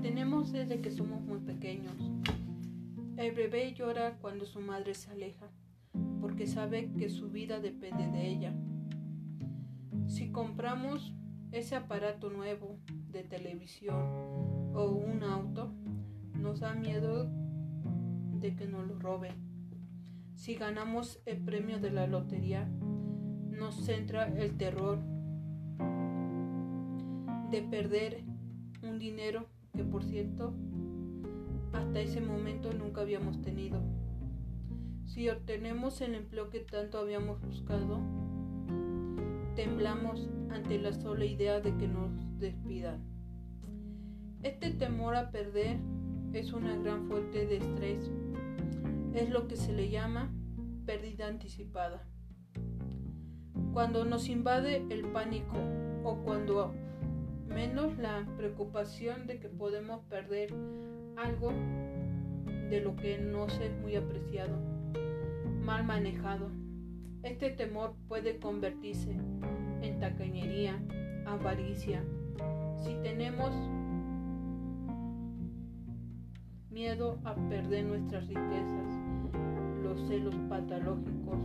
tenemos desde que somos muy pequeños. El bebé llora cuando su madre se aleja, porque sabe que su vida depende de ella. Si compramos ese aparato nuevo de televisión o un auto, nos da miedo de que nos lo roben. Si ganamos el premio de la lotería, nos centra el terror de perder un dinero que por cierto hasta ese momento nunca habíamos tenido. Si obtenemos el empleo que tanto habíamos buscado, temblamos ante la sola idea de que nos despidan. Este temor a perder es una gran fuente de estrés. Es lo que se le llama pérdida anticipada. Cuando nos invade el pánico o cuando menos la preocupación de que podemos perder algo de lo que no es muy apreciado, mal manejado. Este temor puede convertirse en tacañería, avaricia. Si tenemos miedo a perder nuestras riquezas, los celos patológicos,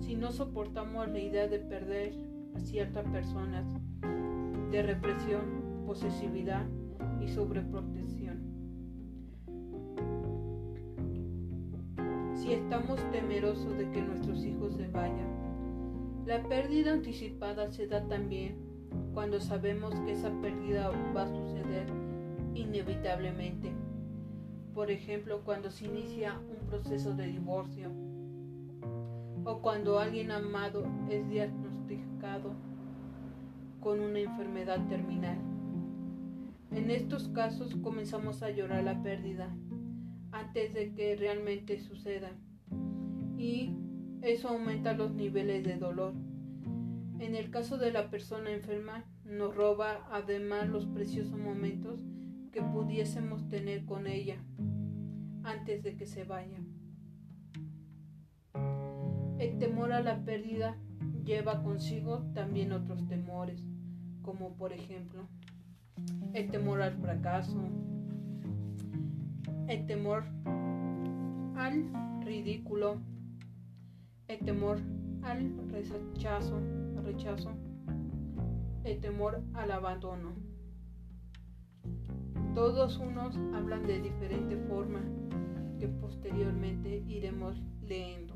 si no soportamos la idea de perder a ciertas personas, de represión, posesividad y sobreprotección. Si estamos temerosos de que nuestros hijos se vayan, la pérdida anticipada se da también cuando sabemos que esa pérdida va a suceder inevitablemente. Por ejemplo, cuando se inicia un proceso de divorcio o cuando alguien amado es diagnosticado con una enfermedad terminal. En estos casos comenzamos a llorar la pérdida antes de que realmente suceda y eso aumenta los niveles de dolor. En el caso de la persona enferma, nos roba además los preciosos momentos que pudiésemos tener con ella antes de que se vaya. El temor a la pérdida lleva consigo también otros temores como por ejemplo el temor al fracaso, el temor al ridículo, el temor al rechazo, rechazo, el temor al abandono. Todos unos hablan de diferente forma que posteriormente iremos leyendo.